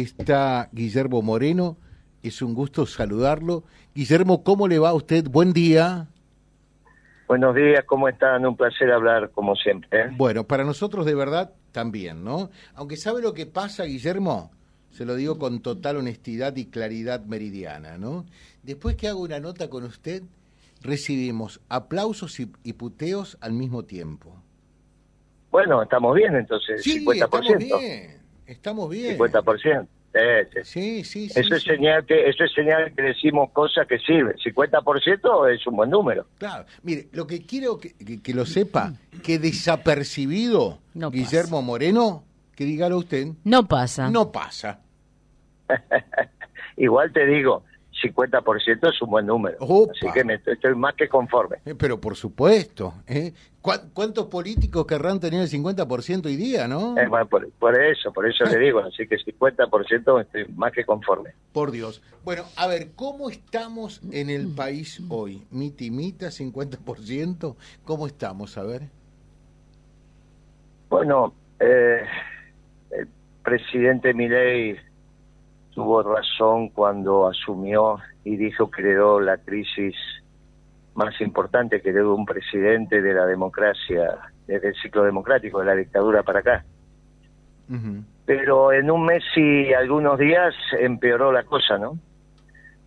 está Guillermo Moreno. Es un gusto saludarlo. Guillermo, ¿cómo le va a usted? Buen día. Buenos días, ¿cómo están? Un placer hablar como siempre. ¿eh? Bueno, para nosotros de verdad también, ¿no? Aunque sabe lo que pasa, Guillermo, se lo digo con total honestidad y claridad meridiana, ¿no? Después que hago una nota con usted, recibimos aplausos y, y puteos al mismo tiempo. Bueno, estamos bien entonces, Sí, 50%. estamos bien. Estamos bien. 50%. Sí, sí. Sí, sí. Eso es sí. señal que eso es señal que decimos cosas que sirven. 50% es un buen número. Claro, mire, lo que quiero que, que- que lo sepa, que desapercibido No pasa. Guillermo Moreno, que dígalo usted, No pasa. no pasa. Igual te digo, 50% es un buen número. Opa. Así que me, estoy más que conforme. Eh, Pero por supuesto, ¿eh? ¿Cuán- ¿cuántos políticos querrán tener el 50% hoy día, no? Eh, bueno, por, por eso, por eso le digo. Así que 50% estoy más que conforme. Por Dios. Bueno, a ver, ¿cómo estamos en el país hoy? ¿Mitimita, 50%? ¿Cómo estamos? A ver. Bueno, eh, el presidente Milei tuvo razón cuando asumió y dijo que heredó la crisis más importante que heredó un presidente de la democracia, desde el ciclo democrático, de la dictadura para acá. Pero en un mes y algunos días empeoró la cosa, ¿no?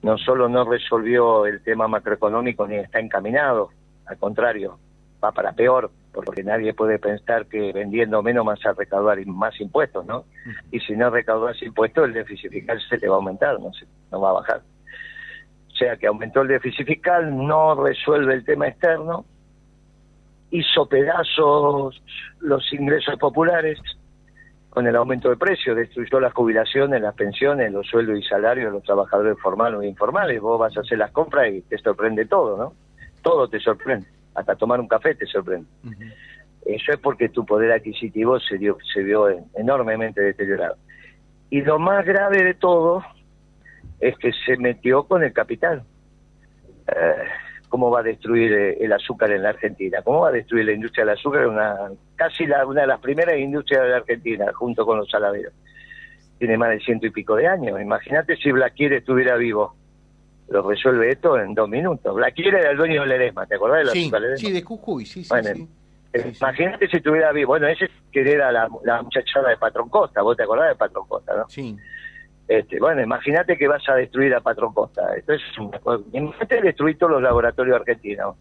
No solo no resolvió el tema macroeconómico ni está encaminado, al contrario, va para peor, porque nadie puede pensar que vendiendo menos vas a recaudar más impuestos, ¿no? Y si no recaudas impuestos, el déficit fiscal se te va a aumentar, no, se- no va a bajar. O sea que aumentó el déficit fiscal, no resuelve el tema externo, hizo pedazos los ingresos populares, con el aumento de precios, destruyó las jubilaciones, las pensiones, los sueldos y salarios de los trabajadores formales e informales. Vos vas a hacer las compras y te sorprende todo, ¿no? Todo te sorprende. Hasta tomar un café te sorprende. Eso es porque tu poder adquisitivo se, dio, se vio en- enormemente deteriorado. Y lo más grave de todo es que se metió con el capital. Eh, ¿Cómo va a destruir eh, el azúcar en la Argentina? ¿Cómo va a destruir la industria del azúcar? Una, casi la, una de las primeras industrias de la Argentina, junto con los saladeros. Tiene más de ciento y pico de años. Imagínate si Blaquier estuviera vivo. Lo resuelve esto en dos minutos. Blaquier era el dueño del Ledesma, ¿te acordás del Sí, azúcar Ledesma? sí, de Jujuy, sí, sí, Bueno, sí. Eh, Sí, sí. Imagínate si estuviera vivo. Bueno, ese que era la, la muchachada de Patrón Costa. ¿Vos te acordás de Patrón Costa, no? Sí. Este, bueno, imagínate que vas a destruir a Patrón Costa. Esto es Imagínate destruir todos los laboratorios argentinos,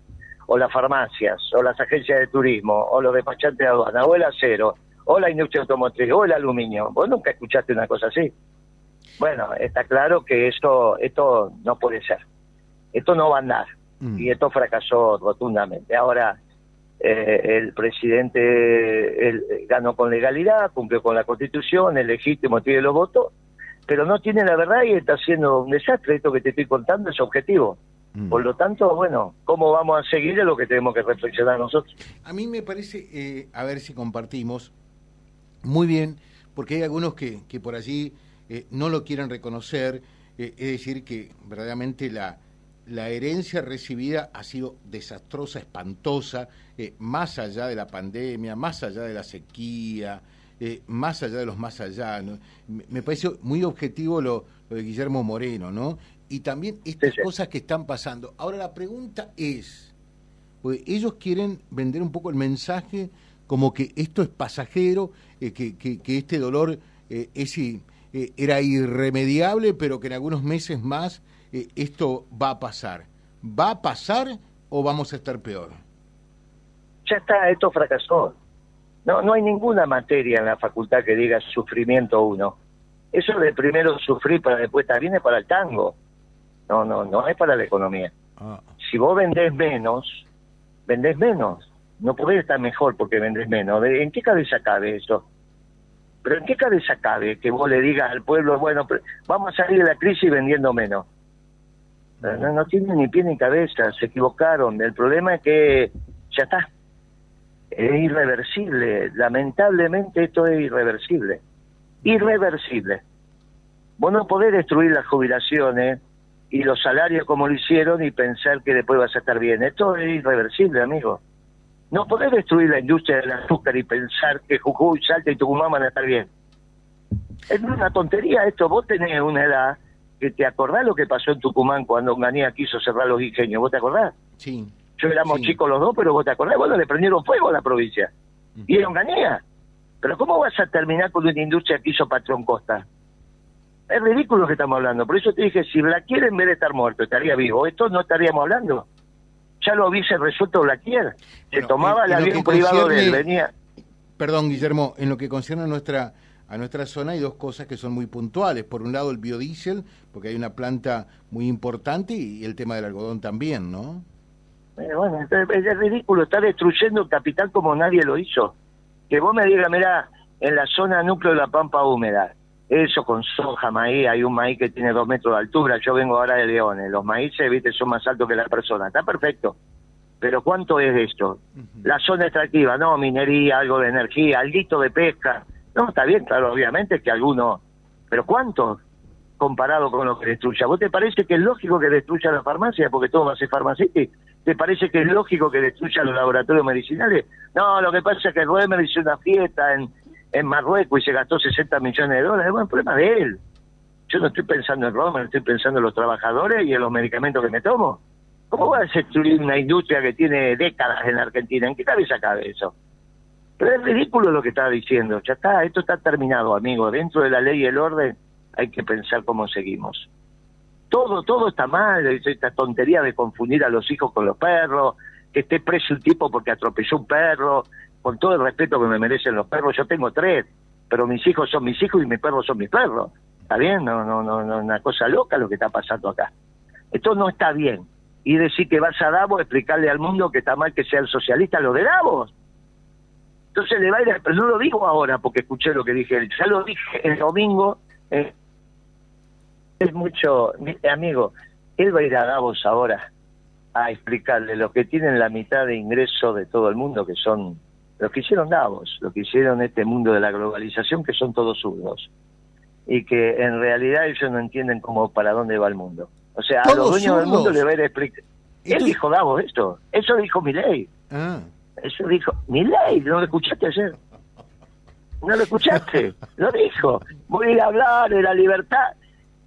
o las farmacias, o las agencias de turismo, o los despachantes de aduana, o el acero, o la industria automotriz, o el aluminio. Vos nunca escuchaste una cosa así. Bueno, está claro que esto, esto no puede ser. Esto no va a andar Mm. y esto fracasó rotundamente. Ahora, eh, el presidente él, ganó con legalidad, cumplió con la constitución, es legítimo, tiene los votos, pero no tiene la verdad y está haciendo un desastre. Esto que te estoy contando es objetivo. Mm. Por lo tanto, bueno, ¿cómo vamos a seguir? Es lo que tenemos que reflexionar nosotros. A mí me parece, eh, a ver si compartimos, muy bien, porque hay algunos que, que por allí eh, no lo quieren reconocer, eh, es decir, que verdaderamente la, la herencia recibida ha sido desastrosa, espantosa, eh, más allá de la pandemia, más allá de la sequía, eh, más allá de los más allá. ¿no? Me, me parece muy objetivo lo, lo de Guillermo Moreno, ¿no? Y también estas Sí, sí. cosas que están pasando. Ahora la pregunta es, pues ellos quieren vender un poco el mensaje como que esto es pasajero, eh, que, que- que este dolor es, eh, era irremediable, pero que en algunos meses más eh, esto va a pasar. ¿Va a pasar o vamos a estar peor? Ya está, esto fracasó. No, no hay ninguna materia en la facultad que diga sufrimiento uno. Eso de primero sufrir para después estar bien es para el tango. No, no, no es para la economía. Ah, si vos vendés menos, vendés menos. No podés estar mejor porque vendés menos. ¿De- ¿En qué cabeza cabe eso? Pero ¿en qué cabeza cabe que vos le digas al pueblo, bueno, vamos a salir de la crisis vendiendo menos? No, no tiene ni pie ni cabeza, se equivocaron. El problema es que ya está. Es irreversible. Lamentablemente esto es irreversible. Irreversible. Vos no podés destruir las jubilaciones y los salarios como lo hicieron y pensar que después vas a estar bien. Esto es irreversible, amigo. No podés destruir la industria del azúcar y pensar que Jujuy, Salta y Tucumán van a estar bien. Es una tontería esto. Vos tenés una edad que te acordás lo que pasó en Tucumán cuando Unganía quiso cerrar los ingenios. ¿Vos te acordás? Sí. Yo éramos chicos los dos, pero vos te acordás. Bueno, le prendieron fuego a la provincia. Y era Unganía. Pero ¿cómo vas a terminar con una industria que hizo Patrón Costa? Es ridículo lo que estamos hablando. Por eso te dije, si Blaquier en vez de estar muerto estaría vivo, esto no estaríamos hablando. Ya lo hubiese resuelto Blaquier. Se tomaba el avión privado de él, venía... Perdón, Guillermo, en lo que concierne a nuestra a nuestra zona hay dos cosas que son muy puntuales. Por un lado el biodiesel, porque hay una planta muy importante, y el tema del algodón también, ¿no? Eh, bueno, es, ridículo, está destruyendo el capital como nadie lo hizo. Que vos me digas, mira, en la zona núcleo de la pampa húmeda, eso con soja, maíz, hay un maíz que tiene dos metros de altura, yo vengo ahora de Leones, los maíces, viste, son más altos que la persona, está perfecto. Pero ¿cuánto es esto? La zona extractiva, no, minería, algo de energía, algo de pesca. No, está bien, claro, obviamente que alguno, pero ¿cuánto? comparado con lo que destruya. ¿Vos te parece que es lógico que destruya la farmacia porque todo va a ser farmacéutico? ¿Te parece que es lógico que destruya los laboratorios medicinales? No, lo que pasa es que Roemer hizo una fiesta en, en Marruecos y se gastó 60 millones de dólares. Bueno, el problema de él. Yo no estoy pensando en Roemer, estoy pensando en los trabajadores y en los medicamentos que me tomo. ¿Cómo va a destruir una industria que tiene décadas en Argentina? ¿En qué cabeza cabe eso? Pero es ridículo lo que está diciendo. Ya está, esto está terminado, amigo. Dentro de la ley y el orden hay que pensar cómo seguimos. Todo, todo está mal, esta tontería de confundir a los hijos con los perros, que esté preso un tipo porque atropelló un perro, con todo el respeto que me merecen los perros, yo tengo tres, pero mis hijos son mis hijos y mis perros son mis perros. ¿Está bien? No, no, no, no, una cosa loca lo que está pasando acá. Esto no está bien. Y decir que vas a Davos, explicarle al mundo que está mal que sea el socialista lo de Davos. Entonces le va a ir, pero no lo digo ahora porque escuché lo que dije, ya lo dije el domingo eh, es mucho, amigo, él va a ir a Davos ahora a explicarle lo que tienen la mitad de ingreso de todo el mundo, que son los que hicieron Davos, lo que hicieron este mundo de la globalización, que son todos zurdos. Y que en realidad ellos no entienden cómo para dónde va el mundo. O sea, a los dueños del mundo le va a ir a explicar. Él dijo Davos esto, eso dijo Milei. Ah. Eso dijo Milei, ¿no lo escuchaste ayer? ¿No lo escuchaste? lo dijo. Voy a hablar de la libertad.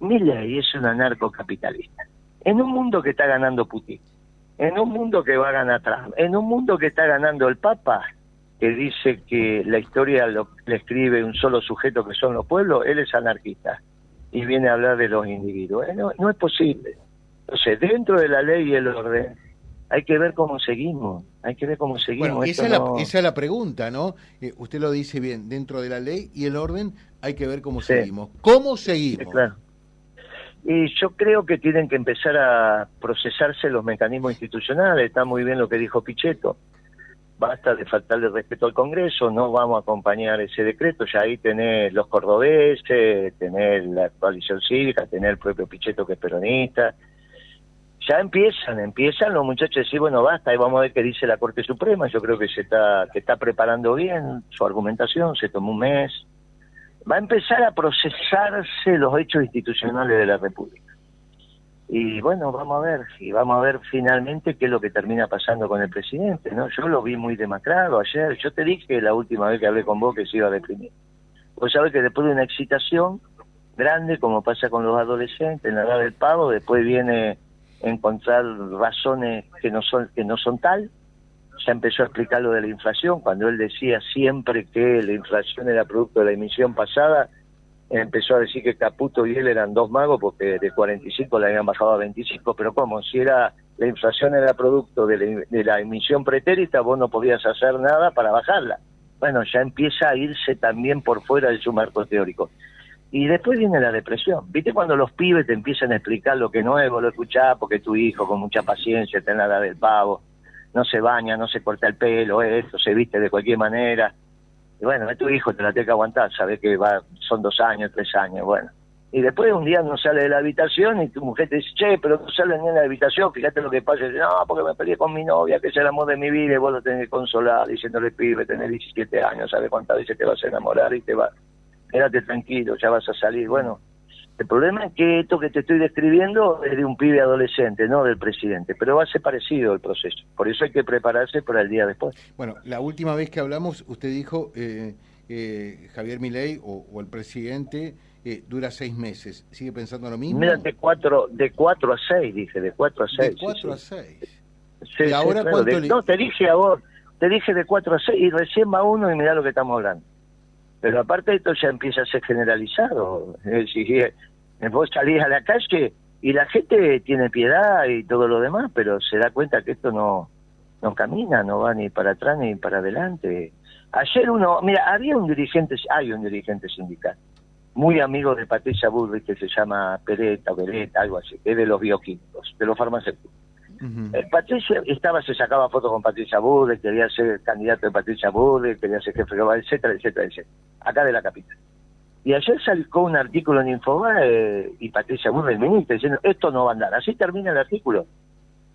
Milley es un anarcocapitalista. En un mundo que está ganando Putin, en un mundo que va a ganar Trump, en un mundo que está ganando el Papa, que dice que la historia lo, le escribe un solo sujeto que son los pueblos, él es anarquista y viene a hablar de los individuos. Eh, no, no es posible. Entonces, dentro de la ley y el orden, hay que ver cómo seguimos, hay que ver cómo seguimos. Bueno, esa, es la, esa es la pregunta, ¿no? Eh, usted lo dice bien, dentro de la ley y el orden hay que ver cómo seguimos. ¿Cómo seguimos? claro. Y yo creo que tienen que empezar a procesarse los mecanismos institucionales, está muy bien lo que dijo Pichetto. Basta de faltarle respeto al Congreso, no vamos a acompañar ese decreto, ya ahí tenés los cordobeses, tenés la coalición cívica, tenés el propio Pichetto que es peronista, ya empiezan, empiezan los muchachos a decir, bueno, basta, y vamos a ver qué dice la Corte Suprema, yo creo que se está, que está preparando bien su argumentación, se tomó un mes, va a empezar a procesarse los hechos institucionales de la República. Y bueno, vamos a ver, y vamos a ver finalmente qué es lo que termina pasando con el presidente, ¿no? Yo lo vi muy demacrado ayer, yo te dije la última vez que hablé con vos que se iba a deprimir. Vos sabés que después de una excitación grande, como pasa con los adolescentes, en la edad del pavo, después viene encontrar razones que no son que no son tal ya empezó a explicar lo de la inflación cuando él decía siempre que la inflación era producto de la emisión pasada empezó a decir que Caputo y él eran dos magos porque de 45 le habían bajado a 25 pero como si era la inflación era producto de la, de la emisión pretérita vos no podías hacer nada para bajarla. Bueno ya empieza a irse también por fuera de su marco teórico. Y después viene la depresión. ¿Viste cuando los pibes te empiezan a explicar lo que es, vos lo escuchás porque tu hijo con mucha paciencia tiene la del pavo, no se baña, no se corta el pelo, esto, se viste de cualquier manera. Y bueno, es tu hijo, te la tiene que aguantar, sabes que va, son dos años, tres años, bueno. Y después un día no sale de la habitación y tu mujer te dice, che, pero no sale ni en la habitación, fíjate lo que pasa. Y dice, no, porque me peleé con mi novia, que es el amor de mi vida, y vos lo tenés que consolar, diciéndole, pibe, tenés 17 años, ¿sabes cuántas veces te vas a enamorar y te va quédate tranquilo, ya vas a salir. Bueno, el problema es que esto que te estoy describiendo es de un pibe adolescente, no del presidente, pero va a ser parecido el proceso. Por eso hay que prepararse para el día después. Bueno, la última vez que hablamos, usted dijo eh, eh, Javier Milei o, el presidente eh, dura seis meses. ¿Sigue pensando lo mismo? Mira, de cuatro, de cuatro a seis, dije, de cuatro a seis. De cuatro a seis. ¿Y ahora No, te dije a vos, te dije de cuatro a seis y recién va uno y mira lo que estamos hablando. Pero aparte esto ya empieza a ser generalizado. Es decir, vos salís a la calle y la gente tiene piedad y todo lo demás, pero se da cuenta que esto no, no camina, no va ni para atrás ni para adelante. Ayer uno, mira, había un dirigente, hay un dirigente sindical, muy amigo de Patricia Bullrich, que se llama Pereta, Beretta, algo así, es de los bioquímicos, de los farmacéuticos. Eh, Patricia estaba, se sacaba fotos con Patricia Bullrich, quería ser candidato de Patricia Bullrich, quería ser jefe global, etcétera, etcétera, etcétera, acá de la capital. Y ayer salió un artículo en Infobae y Patricia Bullrich, ministra, diciendo, esto no va a andar. Así termina el artículo.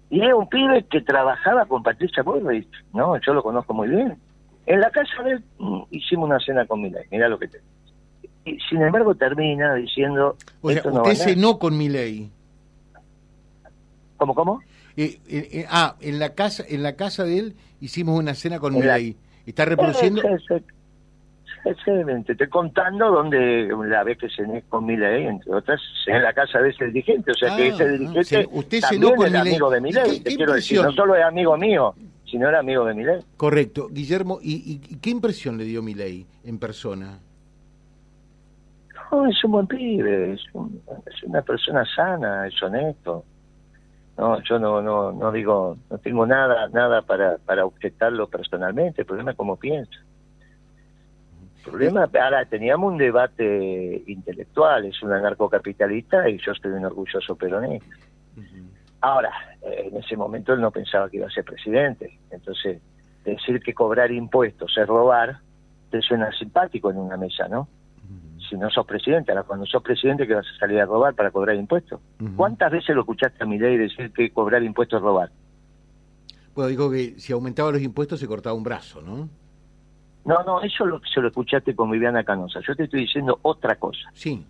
Y es un pibe que trabajaba con Patricia Bullrich, ¿no? Yo lo conozco muy bien. En la casa de él mm, hicimos una cena con Milei, mirá lo que te... Y sin embargo termina diciendo... O sea, usted cenó con Milei. ¿Cómo, cómo? Eh, eh, eh, ah, en la casa en la casa de él hicimos una cena con Milei. ¿Está reproduciendo? Te estoy contando donde la vez que cené con Milei, entre otras, en la casa de ese dirigente. O sea que ese ah, dirigente usted también con es amigo de Milei. Te quiero decir, no solo es amigo mío, sino era amigo de Milei. Correcto. Guillermo, ¿y, qué impresión le dio Milei en persona? No, es un buen pibe, es, es una persona sana, es honesto. No, yo no, no, no digo, no tengo nada, nada para, para objetarlo personalmente. El problema es cómo piensa problema, ahora teníamos un debate intelectual, es un anarcocapitalista y yo estoy un orgulloso peronista. Ahora, eh, en ese momento él no pensaba que iba a ser presidente, entonces decir que cobrar impuestos es robar, te suena simpático en una mesa, ¿no? Si no sos presidente, ahora cuando sos presidente que vas a salir a robar para cobrar impuestos. ¿Cuántas veces lo escuchaste a mi ley decir que cobrar impuestos es robar? Bueno, dijo que si aumentaba los impuestos se cortaba un brazo, ¿no? No, no, eso lo, se lo escuchaste con Viviana Canosa. Yo te estoy diciendo otra cosa. Sí.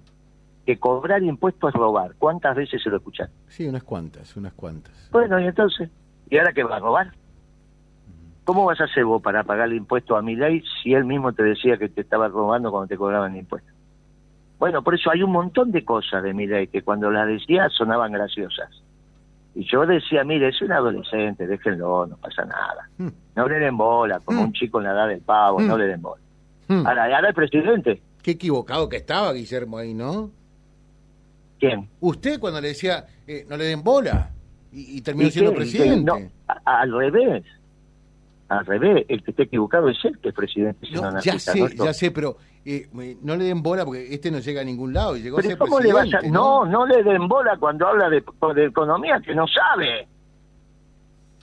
Que cobrar impuestos es robar. ¿Cuántas veces se lo escuchaste? Sí, unas cuantas, unas cuantas. Bueno, y entonces, ¿y ahora qué va a robar? ¿Cómo vas a hacer vos para pagar el impuesto a mi ley si él mismo te decía que te estaba robando cuando te cobraban el impuesto? Bueno, por eso hay un montón de cosas de mi ley que cuando las decía sonaban graciosas. Y yo decía, mire, es un adolescente, déjenlo, no pasa nada. Hmm. No le den bola, como hmm. un chico en la edad del pavo, no hmm. le den bola. Ahora, ahora el presidente. Qué equivocado que estaba Guillermo ahí, ¿no? ¿Quién? Usted cuando le decía, eh, no le den bola, y, terminó siendo presidente. No, al revés. Al revés, el que está equivocado es él que es presidente. No, ya sé, ya sé, pero eh, no le den bola porque este no llega a ningún lado. Llegó a ser ¿cómo le vas a... ¿no? ¿no? le den bola cuando habla de, economía que no sabe.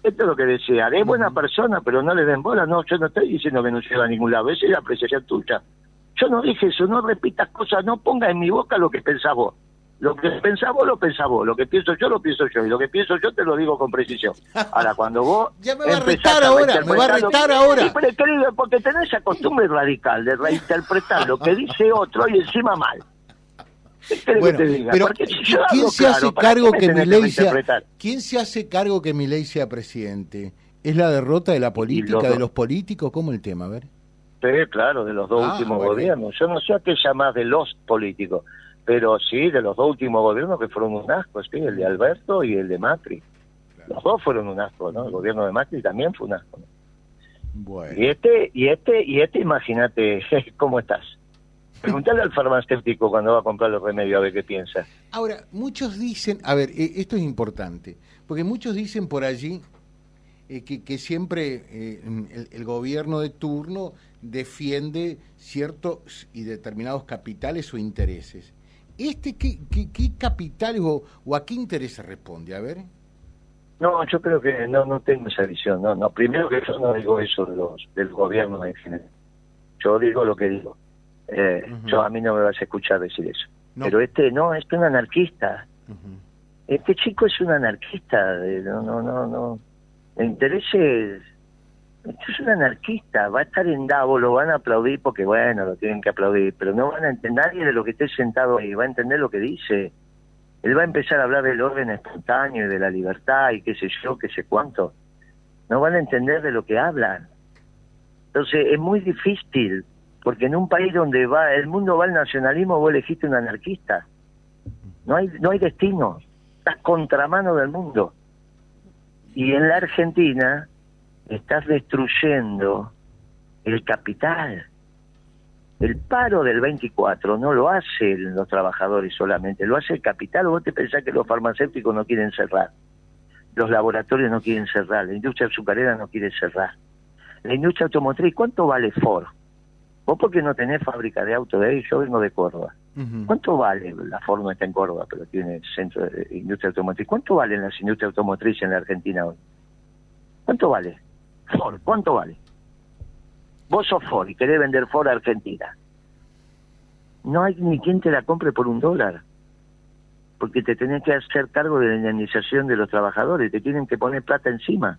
Esto es lo que decía. Es buena persona, pero no le den bola. No, yo no estoy diciendo que no llega a ningún lado. Esa es la apreciación tuya. Yo no dije eso. No repitas cosas. No pongas en mi boca lo que pensás vos. Lo que pensás vos lo pensás vos, lo que pienso yo lo pienso yo, y lo que pienso yo te lo digo con precisión. Ahora, cuando vos... ya me va a retar ahora, me va a retar ahora. porque tenés esa costumbre radical de reinterpretar lo que dice otro y encima mal. Bueno, pero ¿quién se hace cargo que mi ley sea, ¿quién se hace cargo que mi ley sea presidente? ¿Es la derrota de la política, de los políticos? ¿Cómo el tema? A ver. Sí, claro, de los dos ah, últimos gobiernos. Yo no sé a qué llamás de los políticos pero sí, de los dos últimos gobiernos que fueron un asco, sí, el de Alberto y el de Macri. Los dos fueron un asco, ¿no? El gobierno de Macri también fue un asco. Y este, y este, y este, imagínate cómo estás. Preguntale al farmacéutico cuando va a comprar los remedios a ver qué piensa. Ahora, muchos dicen, a ver, eh, esto es importante, porque muchos dicen por allí eh, que, que, siempre eh, el, el, gobierno de turno defiende ciertos y determinados capitales o intereses. ¿Este qué, qué, capital o, a qué interés responde? A ver. No, yo creo que no no tengo esa visión. No, no. Primero que yo no digo eso de los, del gobierno en general. Yo digo lo que digo. Eh, Yo a mí no me vas a escuchar decir eso. Pero este no, este es un anarquista. Este chico es un anarquista. no, no, no, no. El interés es es un anarquista, va a estar en Davos, lo van a aplaudir porque, bueno, lo tienen que aplaudir, pero no van a entender nadie de lo que esté sentado ahí, va a entender lo que dice. Él va a empezar a hablar del orden espontáneo y de la libertad y qué sé yo, qué sé cuánto. No van a entender de lo que hablan. Entonces es muy difícil Porque en un país donde va el mundo va al nacionalismo, vos elegiste un anarquista. No hay, no hay destino. Estás contramano del mundo. Y en la Argentina estás destruyendo el capital. El paro del 24 no lo hacen los trabajadores solamente, lo hace el capital. ¿Vos te pensás que los farmacéuticos no quieren cerrar? Los laboratorios no quieren cerrar, la industria azucarera no quiere cerrar. La industria automotriz, ¿cuánto vale Ford? Vos porque no tenés fábrica de auto de ahí, yo vengo de Córdoba. ¿Cuánto vale? La Ford no está en Córdoba, pero tiene centro de industria automotriz. ¿Cuánto valen las industrias automotrices en la Argentina hoy? ¿Cuánto vale? Ford, ¿cuánto vale? Vos sos Ford y querés vender Ford a Argentina. No hay ni quien te la compre por un dólar. Porque te tenés que hacer cargo de la indemnización de los trabajadores, te tienen que poner plata encima.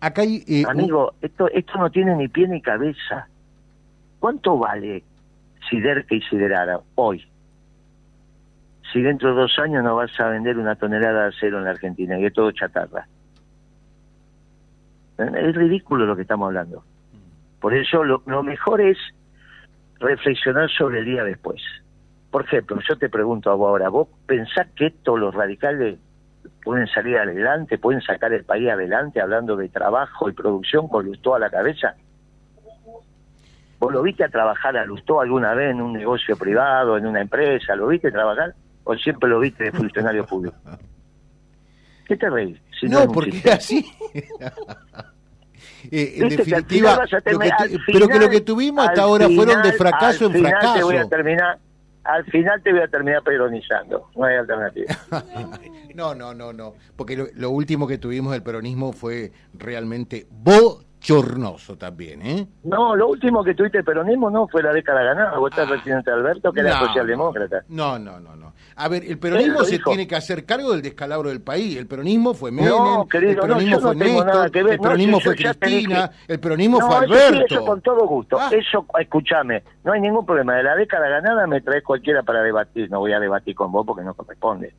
Acá hay, eh, Amigo, esto, esto no tiene ni pie ni cabeza. ¿Cuánto vale Siderca y Siderara hoy? Si dentro de dos años no vas a vender una tonelada de acero en la Argentina y es todo chatarra. Es ridículo lo que estamos hablando. Por eso lo, mejor es reflexionar sobre el día después. Por ejemplo, yo te pregunto a vos ahora, ¿vos pensás que esto los radicales pueden salir adelante, pueden sacar el país adelante hablando de trabajo y producción con Lustó a la cabeza? ¿Vos lo viste a trabajar a Lustó alguna vez en un negocio privado, en una empresa? ¿Lo viste trabajar? ¿O siempre lo viste de funcionario público? ¿Qué te reís? no, porque así. Eh, en definitiva, pero que lo que tuvimos hasta ahora fueron de fracaso en fracaso. Te voy a terminar, al final te voy a terminar peronizando, no hay alternativa. no, no, no, no, porque lo, lo, último que tuvimos del peronismo fue realmente vos chornoso también, ¿eh? No, lo último que tuviste el peronismo no fue la década ganada. Vos estás ah, presidente Alberto, que era socialdemócrata. No, no, no, no. A ver, el peronismo se tiene que hacer cargo del descalabro del país. El peronismo fue Menem, no, querido, el peronismo no, fue Néstor, el peronismo fue Cristina, el peronismo fue Alberto. Eso, con todo gusto. Ah. Eso, escúchame, no hay ningún problema. De la década ganada me traes cualquiera para debatir. No voy a debatir con vos porque no corresponde.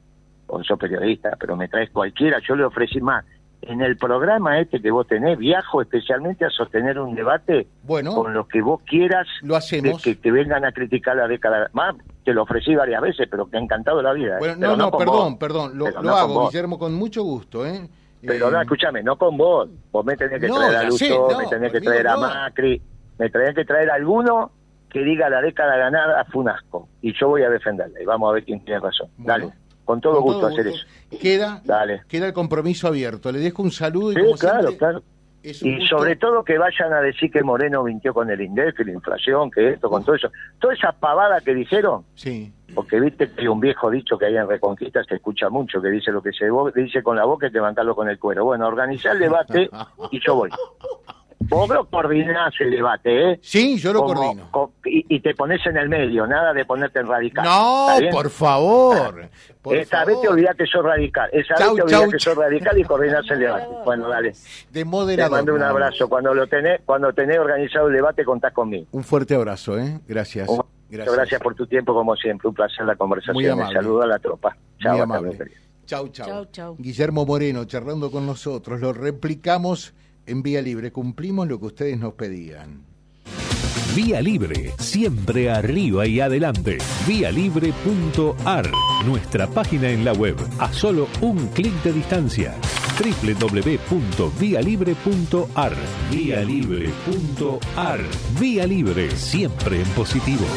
Vos sos periodista, pero me traes cualquiera. Yo le ofrecí más en el programa este que vos tenés, viajo especialmente a sostener un debate bueno, con los que vos quieras lo hacemos. que, te vengan a criticar la década. Más, te lo ofrecí varias veces, pero que ha encantado la vida. ¿eh? Bueno, no, no, perdón, perdón, lo, hago, Guillermo, con mucho gusto. ¿eh? Pero no, eh, escúchame, no con vos. Vos me tenés que traer a Lucho, me tenés que traer a Macri, me tenés que traer a alguno que diga la década ganada fue un asco. Y yo voy a defenderla y vamos a ver quién tiene razón. Dale. Con todo, gusto, hacer eso. Queda, queda el compromiso abierto. Le dejo un saludo y sí, claro, claro. Y sobre todo que vayan a decir que Moreno mintió con el INDEF, que la inflación, que esto, con todo eso. Toda esa pavada que dijeron. Sí. Porque viste que hay un viejo dicho que hay en Reconquista, se escucha mucho, que dice lo que se dice con la boca y levantarlo con el cuero. Bueno, organizar el debate y yo voy. Vos lo coordinás el debate, ¿eh? Sí, yo lo coordino. y, te pones en el medio, nada de ponerte en radical. No, por favor. Esta vez te olvidás que sos radical. Esa vez te olvidás que sos radical y coordinás el debate. Bueno, dale. De moderador. Te mando un abrazo. Cuando lo tenés, cuando tenés organizado el debate, contás conmigo. Un fuerte abrazo, ¿eh? Gracias. gracias. gracias por tu tiempo, como siempre. Un placer la conversación. Muy amable. Saludo a la tropa. Chao, amable. Chau, chau. Guillermo Moreno charlando con nosotros. Lo replicamos en Vía Libre cumplimos lo que ustedes nos pedían. Vía Libre, siempre arriba y adelante. Vialibre.ar, nuestra página en la web, a solo un clic de distancia. www.vialibre.ar, vialibre.ar. Vía Libre, siempre en positivo.